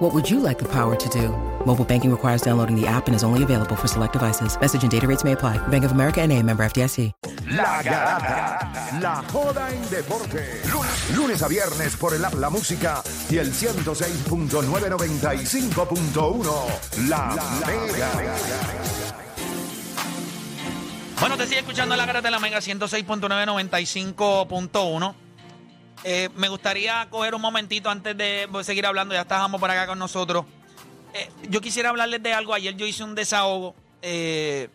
What would you like the power to do? Mobile banking requires downloading the app and is only available for select devices. Message and data rates may apply. Bank of America and a member FDIC. La Garata, la joda en deporte. Lunes, lunes a viernes por el app La Música y el 106.995.1. La, Mega. Bueno, te sigue escuchando la cara de la Mega 106.995.1. Eh, me gustaría coger un momentito antes de seguir hablando, ya estábamos por acá con nosotros. Eh, yo quisiera hablarles de algo. Ayer yo hice un desahogo eh,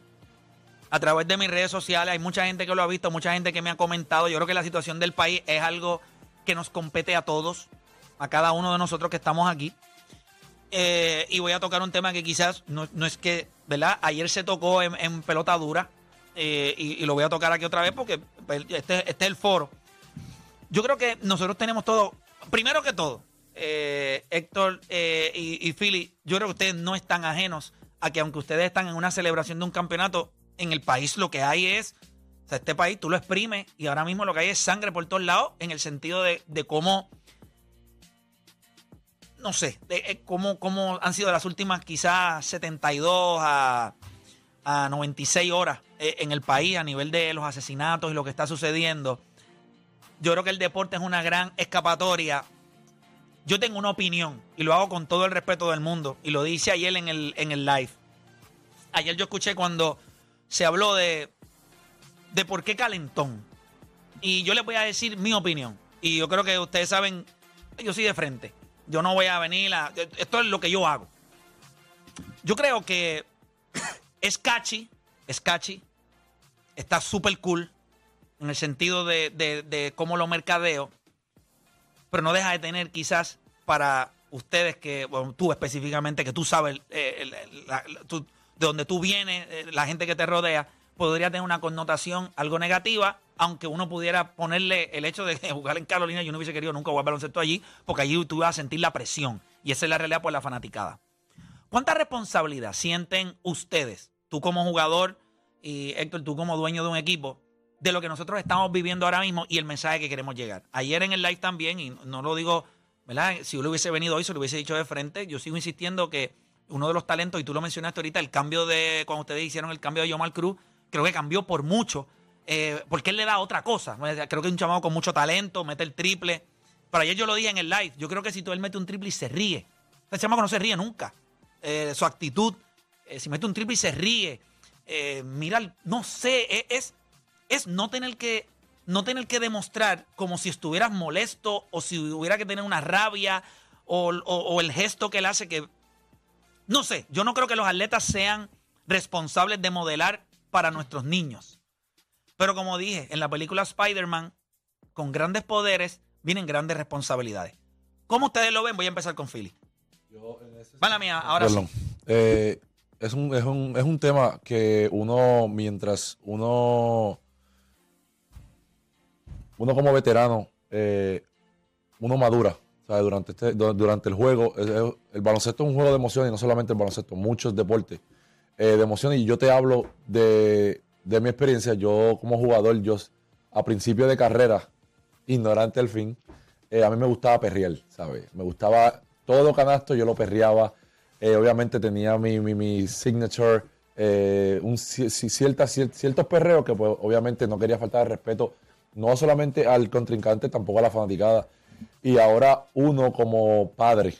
a través de mis redes sociales. Hay mucha gente que lo ha visto, mucha gente que me ha comentado. Yo creo que la situación del país es algo que nos compete a todos, a cada uno de nosotros que estamos aquí. y voy a tocar un tema que quizás no, es que, ¿verdad? Ayer se tocó en, pelota dura y, lo voy a tocar aquí otra vez porque pues, este, este es el foro. Yo creo que nosotros tenemos todo, primero que todo, eh, Héctor eh, y, y Philly, yo creo que ustedes no están ajenos a que aunque ustedes están en una celebración de un campeonato, en el país lo que hay es, o sea, este país tú lo exprimes y ahora mismo lo que hay es sangre por todos lados en el sentido de, cómo, no sé, de, eh, cómo, cómo han sido las últimas quizás 72 a, a 96 horas en el país a nivel de los asesinatos y lo que está sucediendo. Yo creo que el deporte es una gran escapatoria. Yo tengo una opinión y lo hago con todo el respeto del mundo y lo dice ayer en el, en el live. Ayer yo escuché cuando se habló de, de por qué calentón. Y yo les voy a decir mi opinión. Y yo creo que ustedes saben, yo soy de frente. Yo no voy a venir a... Esto es lo que yo hago. Yo creo que es catchy, es catchy, está súper cool en el sentido de, cómo lo mercadeo, pero no deja de tener quizás para ustedes que, bueno, tú específicamente, que tú sabes eh, de donde tú vienes, eh, la gente que te rodea, podría tener una connotación algo negativa, aunque uno pudiera ponerle el hecho de jugar en Carolina, yo no hubiese querido nunca jugar baloncesto allí, porque allí tú ibas a sentir la presión, y esa es la realidad por la fanaticada. ¿Cuánta responsabilidad sienten ustedes, tú como jugador y Héctor, tú como dueño de un equipo, de lo que nosotros estamos viviendo ahora mismo y el mensaje que queremos llegar. Ayer en el live también, y no lo digo, ¿verdad? Si yo le hubiese venido hoy, se lo hubiese dicho de frente. Yo sigo insistiendo que uno de los talentos, y tú lo mencionaste ahorita, el cambio de, cuando ustedes hicieron el cambio de Yomar Cruz, creo que cambió por mucho, eh, porque él le da otra cosa. Creo que es un chamado con mucho talento, mete el triple. Pero ayer yo lo dije en el live, yo creo que si tú él mete un triple y se ríe, ese chamaco no se ríe nunca. Eh, su actitud, eh, si mete un triple y se ríe, mira, no sé, es no tener que no tener que demostrar como si estuvieras molesto o si hubiera que tener una rabia o, el gesto que él hace que... No sé, yo no creo que los atletas sean responsables de modelar para nuestros niños. Pero como dije, en la película Spider-Man, con grandes poderes vienen grandes responsabilidades. ¿Cómo ustedes lo ven? Voy a empezar con Philly. Yo mía, ahora sí. Eh, es, un, es, un, es un tema que uno, mientras uno uno como veterano, eh, uno madura. Durante, este, durante el juego, el, baloncesto es un juego de emociones y no solamente el baloncesto, muchos deportes eh, de emociones. Y yo te hablo de, mi experiencia. Yo, como jugador, yo a principio de carrera, ignorante al fin, eh, a mí me gustaba perrear, ¿sabes? Me gustaba todo canasto, yo lo perreaba. obviamente tenía mi, mi, signature, un, ciertos perreos que, pues, obviamente no quería faltar de respeto no solamente al contrincante, tampoco a la fanaticada. Y ahora uno como padre,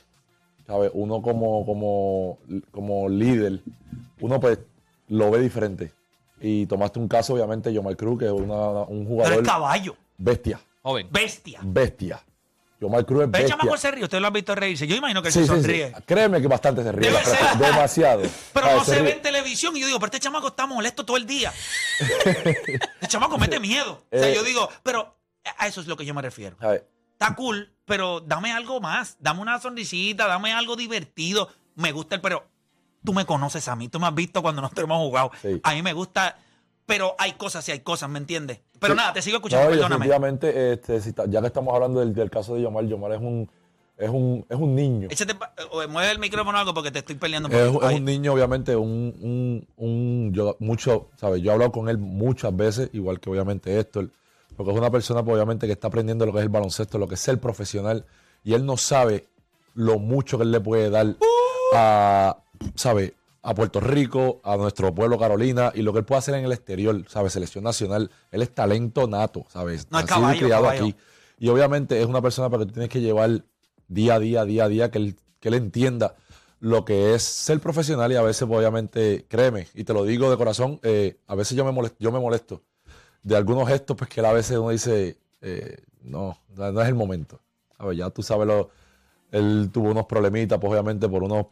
¿sabes? Uno como, como, como líder, uno pues lo ve diferente. Y tomaste un caso, obviamente, Yomar Cruz, que es un jugador. Pero caballo. Bestia. Joven. Bestia. Bestia. Yomar Cruz es bestia. chamaco se ríe, usted lo ha visto reírse. Yo imagino que él se sonríe. Créeme que bastante se ríe. Demasiado. Pero no se, ve en televisión y yo digo, pero este chamaco está molesto todo el día. el chamaco mete miedo. o sea, yo eh, digo, pero a eso es lo que yo me refiero. Está cool, pero dame algo más. Dame una sonrisita, dame algo divertido. Me gusta el, pero tú me conoces a mí, tú me has visto cuando nosotros hemos jugado. A mí me gusta pero hay cosas y hay cosas, ¿me entiendes? Pero Sí. nada, te sigo escuchando, No, perdóname. definitivamente, este, si está- ya que estamos hablando del, del caso de Yomar, Yomar es un, es un, es un niño. Échate o mueve el micrófono o algo porque te estoy peleando. un Es, es un niño, obviamente, un, un, un- yo mucho, ¿sabes? Yo he hablado con él muchas veces, igual que obviamente Héctor, porque es una persona, pues, obviamente, que está aprendiendo lo que es el baloncesto, lo que es ser profesional, y él no sabe lo mucho que él le puede dar a, ¿sabes? A Puerto Rico, a nuestro pueblo Carolina, y lo que él puede hacer en el exterior, ¿sabes? Selección nacional, él es talento nato, ¿sabes? No, es caballo, criado caballo. aquí. Y obviamente es una persona para que tú tienes que llevar día a día, día a día, que él, que él entienda lo que es ser profesional y a veces, pues, obviamente, créeme, y te lo digo de corazón, eh, a veces yo me molesto, yo me molesto de algunos gestos, pues que él a veces uno dice, eh, no, no no es el momento. A ver, ya tú sabes, lo, él tuvo unos problemitas, pues obviamente por unos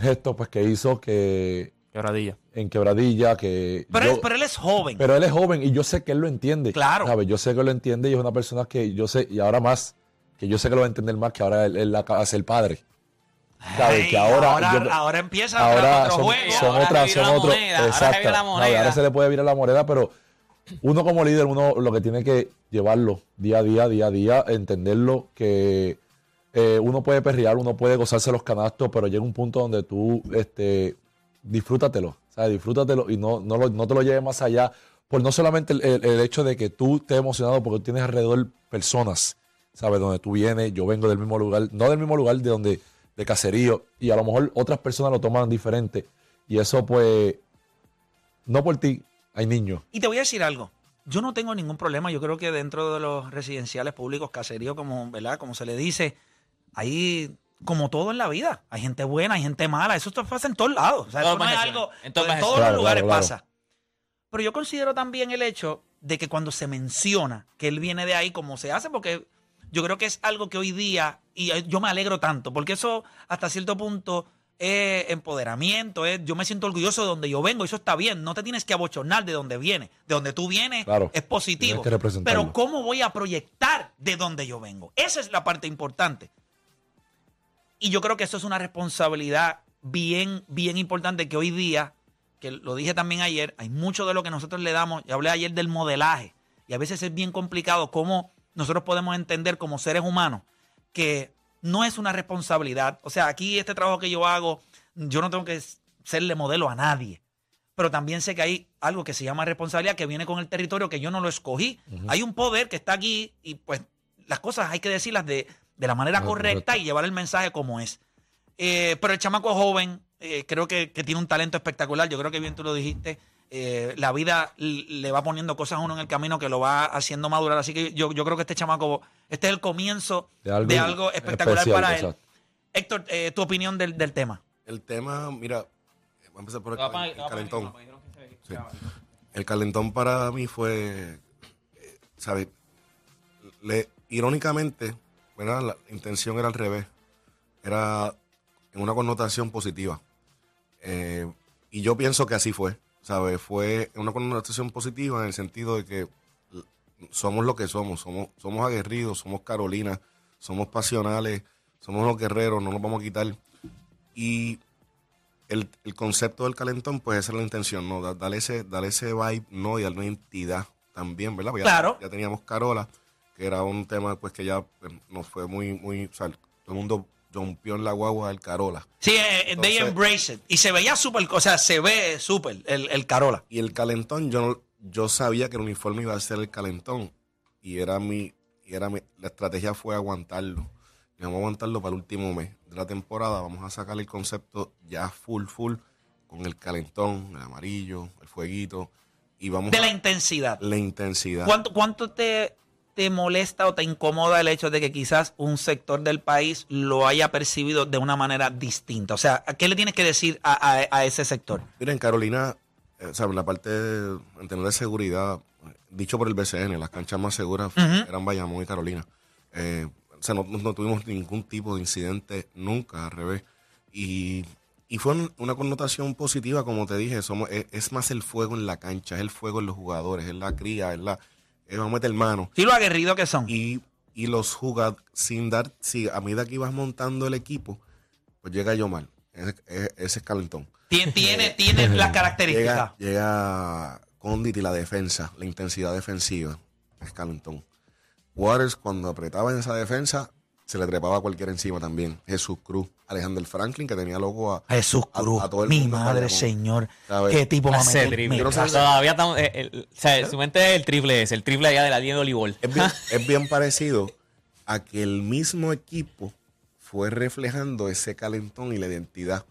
gestos pues que hizo que Quebradilla. en quebradilla, que... pero, yo- él, pero él es joven. pero él es joven y yo sé que él lo entiende. Claro. ¿sabes? Yo sé que él lo entiende y es una persona que yo sé, y ahora más, que yo sé que lo va a entender más, que ahora él, él de ser padre. ¿Sabes? Ey, que ahora, ahora, yo- ahora empieza ahora otro son, juego. son Ahora otras, son otros. ahora exacto. moneda. ahora se le puede virar la moneda, pero uno como líder, uno lo que tiene que llevarlo día a día, día a día, entenderlo que eh, uno puede perrear, uno puede gozarse los canastos, pero llega un punto donde tú este, disfrútatelo, ¿sabes? Disfrútatelo y no, no, lo- no te lo lleves más allá, por no solamente el, hecho de que tú estés emocionado porque tienes alrededor personas, ¿sabes? Donde tú vienes, yo vengo del mismo lugar, no del mismo lugar de donde, de caserío, y a lo mejor otras personas lo toman diferente, y eso pues, no por ti, hay niños. Y te voy a decir algo. Yo no tengo ningún problema. Yo creo que dentro de los residenciales públicos, caserío, como, ¿verdad? como se le dice, hay como todo en la vida. Hay gente buena, hay gente mala. Eso pasa en todos lados. O sea, Todas eso no es algo. En En, todas todos los lugares claro, pasa. Pero yo considero también el hecho de que cuando se menciona que él viene de ahí, como se hace, porque yo creo que es algo que hoy día, y yo me alegro tanto, porque eso hasta cierto punto es empoderamiento, es, yo me siento orgulloso de donde yo vengo, eso está bien, no te tienes que abochornar de donde vienes, de donde tú vienes Claro, es positivo, pero ¿cómo voy a proyectar de donde yo vengo? Esa es la parte importante. Y yo creo que eso es una responsabilidad bien, bien importante que hoy día, que lo dije también ayer, hay mucho de lo que nosotros le damos, yo hablé ayer del modelaje, y a veces es bien complicado cómo nosotros podemos entender como seres humanos que no es una responsabilidad. O sea, aquí este trabajo que yo hago, yo no tengo que serle modelo a nadie. Pero también sé que hay algo que se llama responsabilidad que viene con el territorio que yo no lo escogí. Hay un poder que está aquí y pues las cosas hay que decirlas de, de la manera correcta correcto. y llevar el mensaje como es. Eh, pero el chamaco joven, eh, creo que, que tiene un talento espectacular. Yo creo que bien tú lo dijiste. Eh, la vida le va poniendo cosas a uno en el camino que lo va haciendo madurar. Así que yo, yo creo que este chamaco, este es el comienzo De de algo espectacular especial, para él. exacto. Héctor, eh, tu opinión del, del tema. El tema, mira, voy a empezar por el, el calentón. Sí. El calentón para mí fue, ¿sabes? Le, irónicamente, ¿verdad? La intención era al revés. Era en una connotación positiva. Eh, y yo pienso que así fue, ¿sabes? Fue una connotación positiva en el sentido de que somos lo que somos. Somos, somos aguerridos, somos Carolina, somos pasionales, somos los guerreros, no nos vamos a quitar. Y el, el concepto del calentón, pues esa es la intención, ¿no? Da- Darle ese, darle ese vibe, ¿no? Y darle una entidad también, ¿verdad? Porque ya- Claro. Ya, teníamos Carola, que era un tema, pues, que ya pues, nos fue muy, muy, o sea, todo el mundo rompió en la guagua del Carola. Sí, eh, they Entonces- embrace it. Y se veía súper, o sea, se ve súper el, el Carola. Y el calentón, yo, no- yo sabía que el uniforme iba a ser el calentón. Y era mi, y era mi, la estrategia fue aguantarlo. Y vamos a aguantarlo para el último mes de la temporada. Vamos a sacar el concepto ya full, full, con el calentón, el amarillo, el fueguito. Y vamos De a la intensidad. la intensidad. ¿Cuánto, cuánto te, te molesta o te incomoda el hecho de que quizás un sector del país lo haya percibido de una manera distinta? O sea, ¿qué le tienes que decir a, a- a ese sector? Mira, en Carolina, eh, o sea, la parte de, en términos de seguridad, dicho por el BCN, las canchas más seguras eran Bayamón y Carolina. Eh, o sea, no, no tuvimos ningún tipo de incidente nunca, al revés. Y, y fue un- una connotación positiva, como te dije, somos, es, es más el fuego en la cancha, es el fuego en los jugadores, es la cría, es la... es vamos a meter mano. Sí, lo aguerrido que son. Y, y los jugadores, sin dar, si a medida que ibas montando el equipo, pues llega Yomar, ese, ese es calentón. Tien- tiene, tiene las características. Llega, llega Condit y la defensa, la intensidad defensiva, es calentón. Waters, cuando apretaba en esa defensa, se le trepaba a cualquiera encima también. Jesús Cruz, Alexander Franklin, que tenía loco a, Jesús Cruz, a todo el mi mundo madre, señor. ¿Sabes? Qué tipo más no sé- Todavía estamos. eh, el- o sea, su mente es el triple es el triple allá de la línea de voleibol. Es bien, es bien parecido a que el mismo equipo fue reflejando ese calentón y la identidad.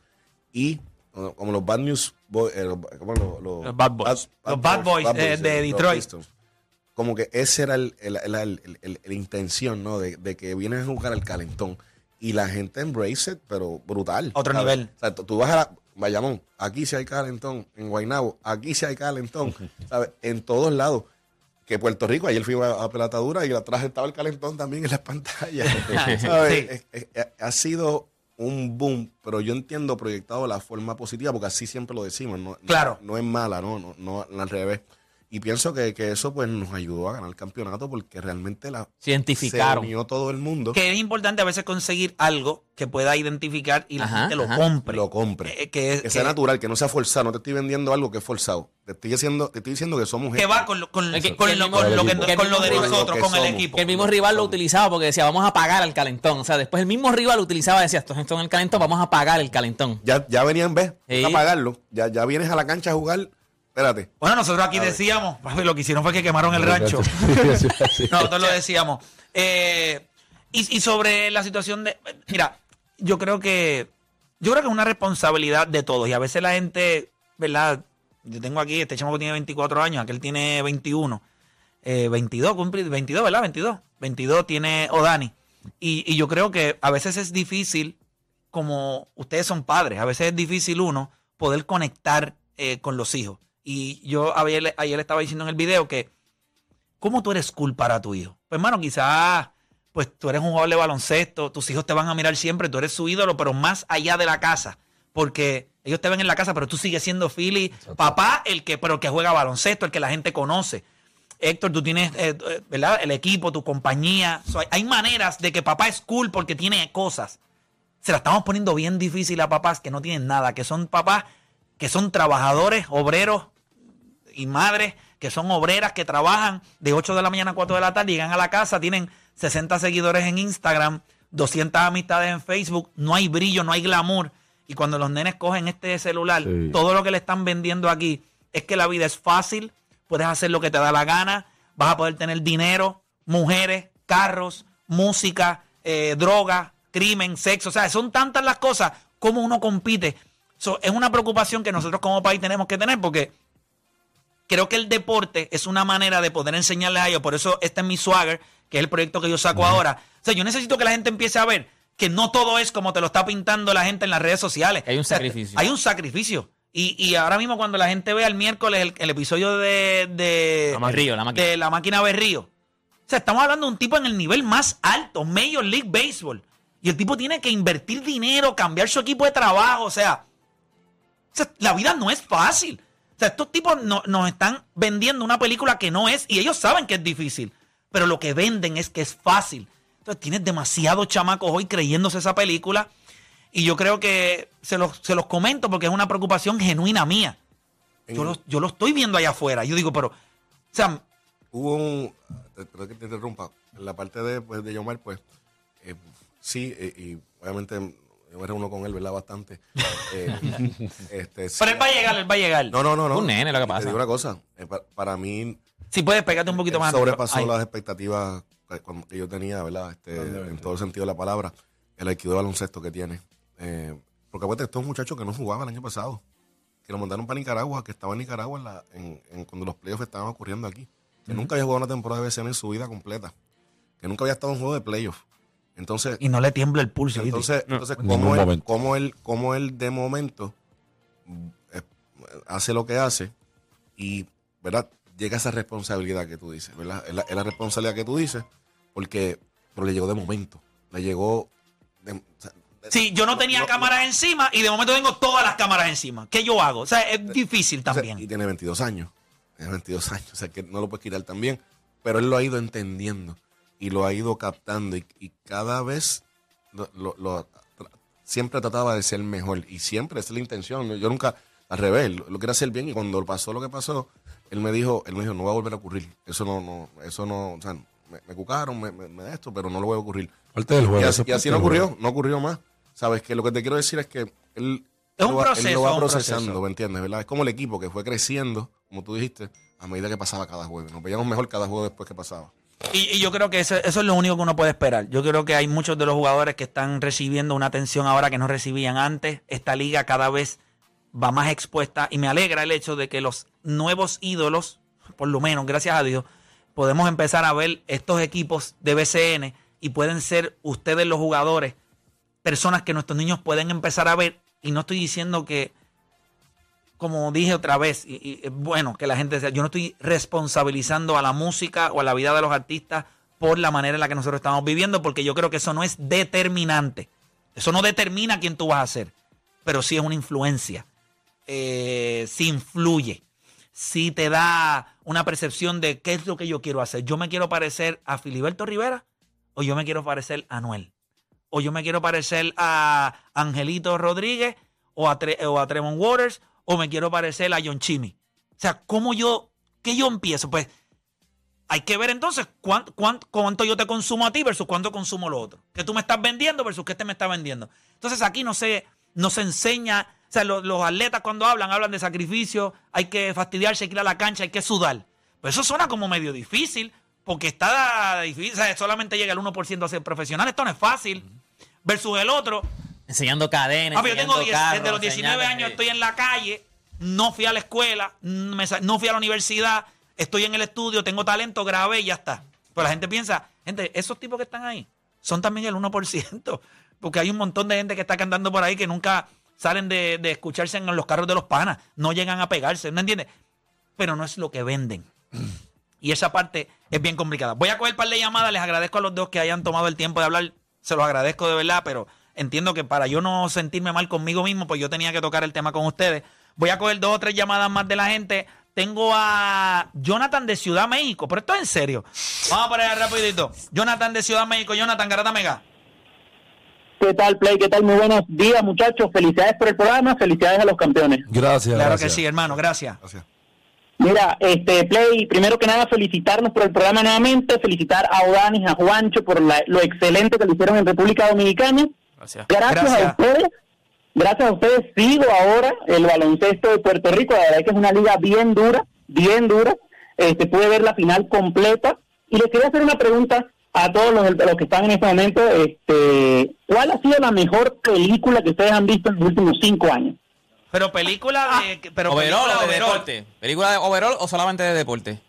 Y como los Bad News Boys, eh, los- como los, los- Los Bad Boys. Los Bad Boys, eh, de Detroit. Como que ese era el, el- el- la intención, ¿no? De, de que vienes a jugar al calentón. Y la gente embrace it, pero brutal. Otro ¿sabes? nivel. O sea, tú vas a la, Bayamón, aquí sí hay calentón. En Guaynabo, aquí sí hay calentón. ¿sabes? En todos lados. Que Puerto Rico, ayer fui a, a Pelatadura y atrás estaba el calentón también en las pantallas. ¿sabes? Sí. Ha sido un boom, pero yo entiendo proyectado de la forma positiva, porque así siempre lo decimos. No, Claro. No, no es mala, no, no, no, al revés. Y pienso que, que eso pues nos ayudó a ganar el campeonato porque realmente la, Se identificaron. se unió todo el mundo. Que es importante a veces conseguir algo que pueda identificar y la Ajá, gente lo ajá. compre. lo compre. Eh, que es- que sea que- natural, que no sea forzado. No te estoy vendiendo algo que es forzado. Te estoy diciendo, te estoy diciendo que somos que va con lo, con, Es que- que lo, con que, que de nosotros, que con el equipo. Que el mismo rival lo utilizaba porque decía, vamos a pagar al calentón. O sea, después el mismo rival lo utilizaba y decía, esto esto en el calentón, vamos a pagar el calentón. Ya, ya venían, ves, Sí. a pagarlo. Ya, ya vienes a la cancha a jugar. Espérate. Bueno, nosotros aquí decíamos, papi, lo que hicieron fue que quemaron el rancho. Sí, sí. Nosotros lo decíamos. Eh, y, y sobre la situación de. Mira, yo creo que. Yo creo que es una responsabilidad de todos. Y a veces la gente, ¿verdad? Yo tengo aquí, este chamo que tiene 24 años, aquel tiene 21. Eh, 22, cumplí, 22, ¿verdad? 22. 22 tiene Odani. Y, y yo creo que a veces es difícil, como ustedes son padres, a veces es difícil uno poder conectar eh, con los hijos. Y yo ayer, ayer estaba diciendo en el video que ¿Cómo tú eres cool para tu hijo? Pues, hermano, quizás pues tú eres un jugador de baloncesto, tus hijos te van a mirar siempre, tú eres su ídolo, pero más allá de la casa, porque ellos te ven en la casa, pero tú sigues siendo Philly, papá, el que, pero el que juega baloncesto, el que la gente conoce. Héctor, tú tienes, eh, eh, ¿verdad? El equipo, tu compañía. Hay, hay maneras de que papá es cool porque tiene cosas. Se la estamos poniendo bien difícil a papás que no tienen nada, que son papás que son trabajadores, obreros, y madres que son obreras que trabajan de 8 de la mañana a 4 de la tarde, llegan a la casa, tienen 60 seguidores en Instagram, 200 amistades en Facebook, no hay brillo, no hay glamour. Y cuando los nenes cogen este celular, Sí. todo lo que le están vendiendo aquí es que la vida es fácil, puedes hacer lo que te da la gana, vas a poder tener dinero, mujeres, carros, música, eh, droga, crimen, sexo. O sea, son tantas las cosas como uno compite. So, es una preocupación que nosotros como país tenemos que tener porque creo que el deporte es una manera de poder enseñarles a ellos. Por eso este es mi swagger, que es el proyecto que yo saco ahora. O sea, yo necesito que la gente empiece a ver que no todo es como te lo está pintando la gente en las redes sociales. Hay un O sea, sacrificio. hay un sacrificio. Y, y ahora mismo cuando la gente vea el miércoles el, el episodio de, de, La Berrío, la máquina. de la máquina Berrío. O sea, estamos hablando de un tipo en el nivel más alto, Major League Baseball. Y el tipo tiene que invertir dinero, cambiar su equipo de trabajo. O sea, o sea, la vida no es fácil. O sea, estos tipos no- nos están vendiendo una película que no es, y ellos saben que es difícil, pero lo que venden es que es fácil. Entonces tienes demasiados chamacos hoy creyéndose esa película, y yo creo que se los, se los comento porque es una preocupación genuina mía. Yo lo, yo lo estoy viendo allá afuera. Yo digo, pero, o sea, Hubo un. te- Perdón que te interrumpa. En la parte de, pues, de Yomar, pues. eh, sí, eh, y obviamente yo me reúno con él, ¿verdad? Bastante. Eh, este, sí. pero él va a llegar, él va a llegar. No, no, no. no. Un nene, lo que te pasa. digo una cosa. eh, pa- para mí, Si puedes pegarte un poquito él más. sobrepasó las expectativas que, yo tenía, ¿verdad? Este, en todo el sentido de la palabra. El IQ de baloncesto que tiene. Eh, porque acuérdate, estos muchachos que no jugaban el año pasado, que lo mandaron para Nicaragua, que estaba en Nicaragua en la, en, en- cuando los playoffs estaban ocurriendo aquí. Que nunca había jugado una temporada de BCN en su vida completa. Que nunca había estado en un juego de playoffs. Entonces, Y no le tiembla el pulso. entonces, entonces En ¿cómo, él, cómo, él, cómo él de momento eh, hace lo que hace y, ¿verdad? Llega esa responsabilidad que tú dices, ¿verdad? Es la, es la responsabilidad que tú dices porque pero le llegó de momento. Le llegó... de- o sea, de- Sí, yo no tenía no- cámaras encima y de momento tengo todas las cámaras encima. ¿Qué yo hago? O sea, es difícil o sea, también. y tiene 22 años. Tiene 22 años. O sea, que no lo puedes quitar también. Pero él lo ha ido entendiendo y lo ha ido captando. Y, y cada vez lo, lo- lo- tra- siempre trataba de ser mejor. Y siempre esa es la intención. Yo nunca, al revés, lo, lo quería hacer bien. Y cuando pasó lo que pasó, él me dijo, él me dijo, no va a volver a ocurrir. Eso no, no, eso no, o sea, me, me cucaron, me, me, me esto, pero no lo voy a ocurrir. Parte del juego. Y así, y no ocurrió, no ocurrió más. Sabes que lo que te quiero decir es que él, Es un lo va, él proceso, lo va procesando, proceso. ¿me entiendes? ¿verdad? Es como el equipo que fue creciendo, como tú dijiste, a medida que pasaba cada juego. Nos veíamos mejor cada juego después que pasaba. Y, yo creo que eso, eso es lo único que uno puede esperar. Yo creo que hay muchos de los jugadores que están recibiendo una atención ahora que no recibían antes. Esta liga cada vez va más expuesta y me alegra el hecho de que los nuevos ídolos, por lo menos, gracias a Dios, podemos empezar a ver estos equipos de BCN y pueden ser ustedes los jugadores, personas que nuestros niños pueden empezar a ver. Y no estoy diciendo que, como dije otra vez, y, bueno que la gente sea, yo no estoy responsabilizando a la música o a la vida de los artistas por la manera en la que nosotros estamos viviendo, porque yo creo que eso no es determinante. Eso no determina quién tú vas a ser, pero sí es una influencia. Eh, sí influye. Sí te da una percepción de qué es lo que yo quiero hacer. Yo me quiero parecer a Filiberto Rivera o yo me quiero parecer a Anuel. O yo me quiero parecer a Angelito Rodríguez o a, Tre- Waters o me quiero parecer a John Chimmy. O sea, ¿cómo yo, qué yo empiezo? Pues hay que ver entonces cuánto, cuánto, cuánto yo te consumo a ti versus cuánto consumo lo otro. Que tú me estás vendiendo versus que este me está vendiendo. Entonces aquí no se, no se enseña, o sea, los, los atletas cuando hablan, hablan de sacrificio, hay que fastidiarse, hay que ir a la cancha, hay que sudar. Pero eso suena como medio difícil, porque está difícil, o sea, solamente llega el 1% a ser profesional, esto no es fácil. Versus el otro, Enseñando cadenas. Ah, pero yo tengo enseñando 10, carros, desde los 19 enseñando- años estoy en la calle, no fui a la escuela, no sa- no fui a la universidad, estoy en el estudio, tengo talento, grabé y ya está. Pero la gente piensa, gente, esos tipos que están ahí son también el 1%, porque hay un montón de gente que está andando por ahí que nunca salen de, de escucharse en los carros de los panas, no llegan a pegarse, ¿no entiendes? Pero no es lo que venden. Y esa parte es bien complicada. Voy a coger un par de llamadas, les agradezco a los dos que hayan tomado el tiempo de hablar, se los agradezco de verdad, pero entiendo que para yo no sentirme mal conmigo mismo, pues yo tenía que tocar el tema con ustedes. Voy a coger dos o tres llamadas más de la gente. Tengo a Jonathan de Ciudad México, pero esto es en serio. Vamos para allá rapidito. Jonathan de Ciudad México, Jonathan Garata Mega. ¿Qué tal, Play? ¿Qué tal? Muy buenos días, muchachos. Felicidades por el programa, felicidades a los campeones. Gracias. Claro gracias. que sí, hermano, gracias. Gracias. Mira, este Play, primero que nada felicitarnos por el programa nuevamente, felicitar a Odanis, a Juancho por la- lo excelente que lo hicieron en República Dominicana. Gracias. Gracias, Gracias. a ustedes, gracias a ustedes sigo ahora el baloncesto de Puerto Rico, la verdad es que es una liga bien dura, bien dura. Este pude ver la final completa y les quería hacer una pregunta a todos los, los que están en este momento, este, ¿cuál ha sido la mejor película que ustedes han visto en los últimos cinco años? Pero película de. Pero ¿Overall película o de overall. deporte? ¿Película de overall o solamente de deporte?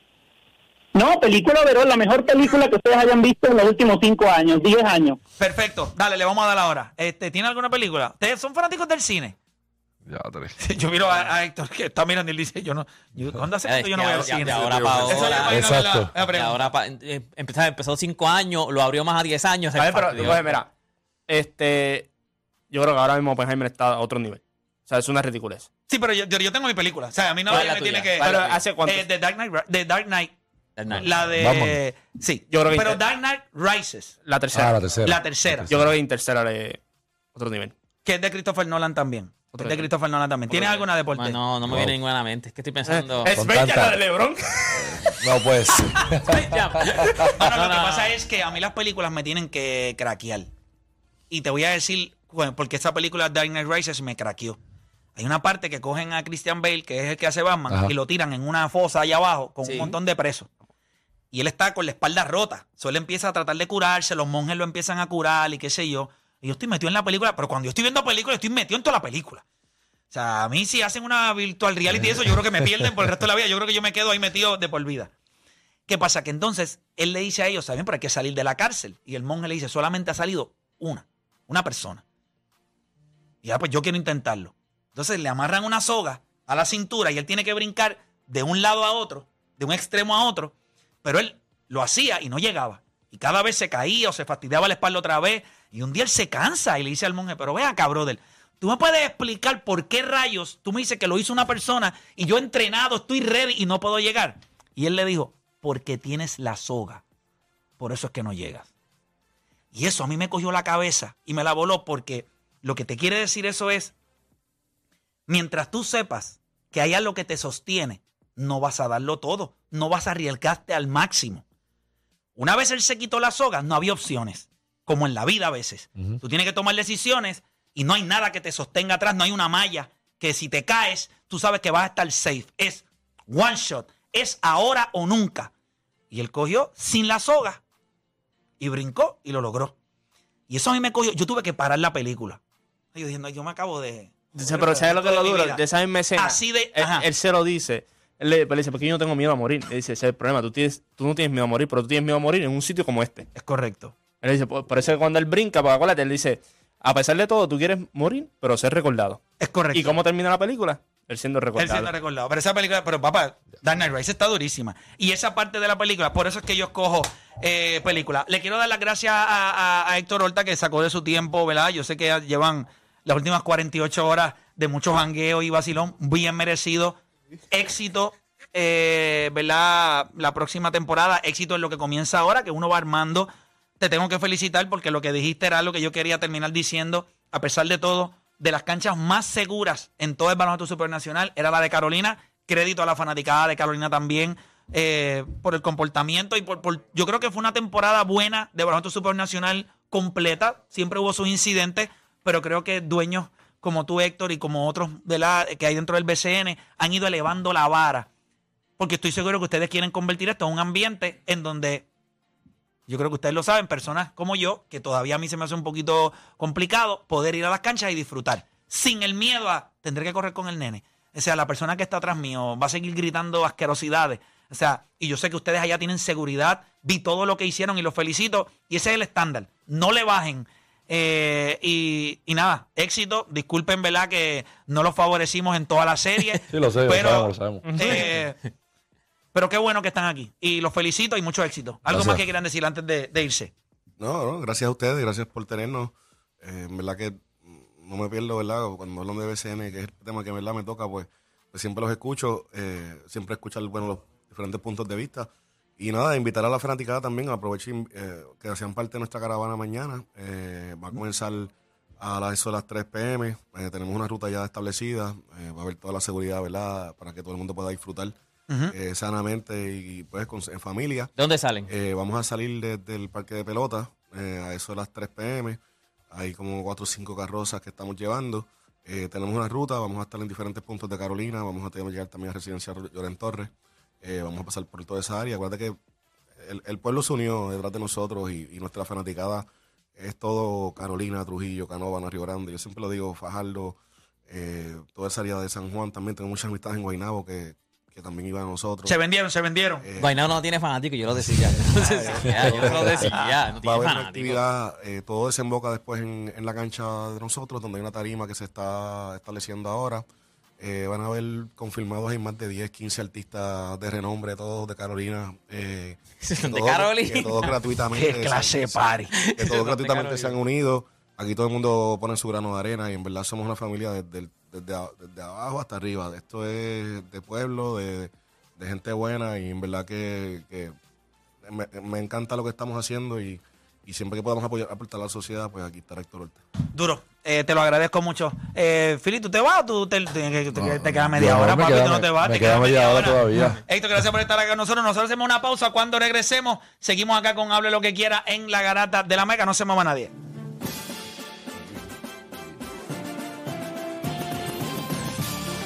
No, película overall, la mejor película que ustedes hayan visto en los últimos cinco años, diez años. Perfecto, dale, le vamos a dar ahora. Este, ¿Tiene alguna película? ¿Ustedes son fanáticos del cine? Ya, tres. Yo miro a, a Héctor que está mirando y él dice, yo no, yo, ¿cuándo hace tiempo yo no voy al ahora- cine? de ahora para ahora. Exacto. ahora pa- eh, empezó, empezó cinco años, lo abrió más a 10 años. A ver, pero pues, mira, este, yo creo que ahora mismo Oppenheimer está a otro nivel. O sea, es una ridiculez. Sí, pero yo, yo, tengo mi película. O sea, a mí no ¿Cuál es me tiene que... ¿Cuál es Pero hace cuánto. Eh, The Dark Knight, The Dark Knight. La de... Batman. Sí, Yo creo que pero Dark Knight Rises. la tercera. Ah, la tercera. La tercera. Yo creo que Interstellar es otro nivel. Que es de Christopher Nolan también. Otro Es de. Christopher Nolan también. ¿Tienes Otro alguna deporte? Bueno, no, no me Wow. viene ninguna a la mente. Es que estoy pensando. Es Con bella tanta- la de LeBron. No, pues. No, Ya. no, lo No, que no, pasa no. es que a mí las películas me tienen que craquear. Y te voy a decir, bueno, porque esa película Dark Knight Rises me craqueó. Hay una parte que cogen a Christian Bale, que es el que hace Batman, Ajá. y lo tiran en una fosa allá abajo con Sí. un montón de presos. Y él está con la espalda rota. So, él empieza a tratar de curarse, los monjes lo empiezan a curar y qué sé yo. Y yo estoy metido en la película, pero cuando yo estoy viendo películas, estoy metido en toda la película. O sea, a mí si hacen una virtual reality y eso, yo creo que me pierden por el resto de la vida. Yo creo que yo me quedo ahí metido de por vida. ¿Qué pasa? Que entonces él le dice a ellos, ¿saben? Pero hay que salir de la cárcel. Y el monje le dice, solamente ha salido una, una persona. Y ya, pues yo quiero intentarlo. Entonces le amarran una soga a la cintura y él tiene que brincar de un lado a otro, de un extremo a otro. Pero él lo hacía y no llegaba. Y cada vez se caía o se fastidiaba la espalda otra vez. Y un día él se cansa y le dice al monje, pero ve acá, brother, ¿tú me puedes explicar por qué rayos tú me dices que lo hizo una persona y yo entrenado, estoy ready y no puedo llegar? Y él le dijo, porque tienes la soga. Por eso es que no llegas. Y eso a mí me cogió la cabeza y me la voló porque lo que te quiere decir eso es, mientras tú sepas que hay algo que te sostiene, no vas a darlo todo, no vas a arriesgarte al máximo. Una vez él se quitó la soga, no había opciones, como en la vida a veces. Tú tienes que tomar decisiones y no hay nada que te sostenga atrás, no hay una malla que si te caes, tú sabes que vas a estar safe. Es one shot, es ahora o nunca. Y él cogió sin la soga y brincó y lo logró. Y eso a mí me cogió, yo tuve que parar la película. Y yo diciendo, yo me acabo de... Pero ¿sabes lo que lo duro? De esa misma escena. Así de- él se lo dice. Él le, él le dice, porque yo no tengo miedo a morir. Le dice, ese es el problema. Tú, tienes, tú no tienes miedo a morir, pero tú tienes miedo a morir en un sitio como este. Es correcto. Él dice, por, eso que cuando él brinca, para acuérdate, él dice, a pesar de todo, tú quieres morir, pero ser recordado. Es correcto. ¿Y cómo termina la película? Él siendo Él recordado. siendo recordado. Pero esa película, pero papá, Dark Knight Rises está durísima. Y esa parte de la película, por eso es que yo escojo eh, película. Le quiero dar las gracias a, a- a Héctor Horta que sacó de su tiempo, ¿verdad? Yo sé que llevan las últimas 48 horas de mucho jangueo y vacilón, bien merecido. Éxito, eh, ¿verdad? La próxima temporada, éxito en lo que comienza ahora, que uno va armando. Te tengo que felicitar porque lo que dijiste era lo que yo quería terminar diciendo. A pesar de todo, de las canchas más seguras en todo el baloncesto supernacional era la de Carolina. Crédito a la fanaticada de Carolina también eh, por el comportamiento y por, Yo creo que fue una temporada buena de baloncesto supernacional completa. Siempre hubo sus incidentes, pero creo que dueños como tú, Héctor, y como otros de la, que hay dentro del BCN han ido elevando la vara. Porque estoy seguro que ustedes quieren convertir esto en un ambiente en donde yo creo que ustedes lo saben, personas como yo, que todavía a mí se me hace un poquito complicado poder ir a las canchas y disfrutar. Sin el miedo a tendré que correr con el nene. O sea, la persona que está atrás mío va a seguir gritando asquerosidades. O sea, y yo sé que ustedes allá tienen seguridad. Vi todo lo que hicieron y los felicito. Y ese es el estándar. No le bajen. Eh, y, y nada, éxito. Disculpen, ¿verdad? Que no los favorecimos en toda la serie. Sí, lo sé, lo pero, sabemos, lo sabemos. eh, pero qué bueno que están aquí. Y los felicito y mucho éxito. ¿Algo Gracias. más que quieran decir antes de, de irse? No, no, gracias a ustedes, gracias por tenernos. Eh, en verdad que mm, no me pierdo, ¿verdad? Cuando hablan de BCN, que es el tema que en verdad me toca, pues, pues siempre los escucho, eh, siempre escuchar bueno, los diferentes puntos de vista. Y nada, invitar a la fanaticada también, aprovechen eh, que sean parte de nuestra caravana mañana. Eh, va a comenzar a las, eso de las 3 pm. Eh, tenemos una ruta ya establecida. va a haber toda la seguridad, ¿verdad? Para que todo el mundo pueda disfrutar sanamente y pues con, en familia. ¿De dónde salen? Vamos a salir desde el parque de pelota a eso de las 3 pm. Hay como 4 o 5 carrozas que estamos llevando. Tenemos una ruta, vamos a estar en diferentes puntos de Carolina, vamos a tener que llegar también a Residencia Lloren Torres. Eh, vamos a pasar por toda esa área. Acuérdate que el, el pueblo se unió detrás de nosotros y, y nuestra fanaticada es todo Carolina, Trujillo, Canóvana, Río Grande. Yo siempre lo digo, Fajardo, eh, toda esa área de San Juan. También tengo muchas amistades en Guaynabo que, que también iban a nosotros. Se vendieron, se vendieron. Eh, Guaynabo no tiene fanático, yo lo decía. Ya, yo lo decía, no Va a tiene haber una fanático. actividad, eh, todo desemboca después en, en la cancha de nosotros, donde hay una tarima que se está estableciendo ahora. Eh, van a haber confirmados hay más de 10, 15 artistas de renombre, todos de Carolina. eh, De todos- Carolina. Que todos gratuitamente. Qué clase se- party. Que todos gratuitamente se han unido. Aquí todo el mundo pone su grano de arena y en verdad somos una familia desde, el- desde, a- desde abajo hasta arriba. Esto es de pueblo, de, de gente buena y en verdad que, que me, me encanta lo que estamos haciendo y, y siempre que podamos apoyar, aportar a la sociedad, pues aquí está Héctor Horta. Duro. Eh, te lo agradezco mucho. Eh, Fili, ¿tú te vas o tú te, te- te- te- te quedas media no, hora, me papi? queda- ¿Tú no te vas? me te queda quedas media hora todavía. Héctor, gracias por estar acá con nosotros. Nosotros hacemos una pausa. Cuando regresemos, seguimos acá con Hable lo que quiera en la garata de la Meca. No se mueva nadie.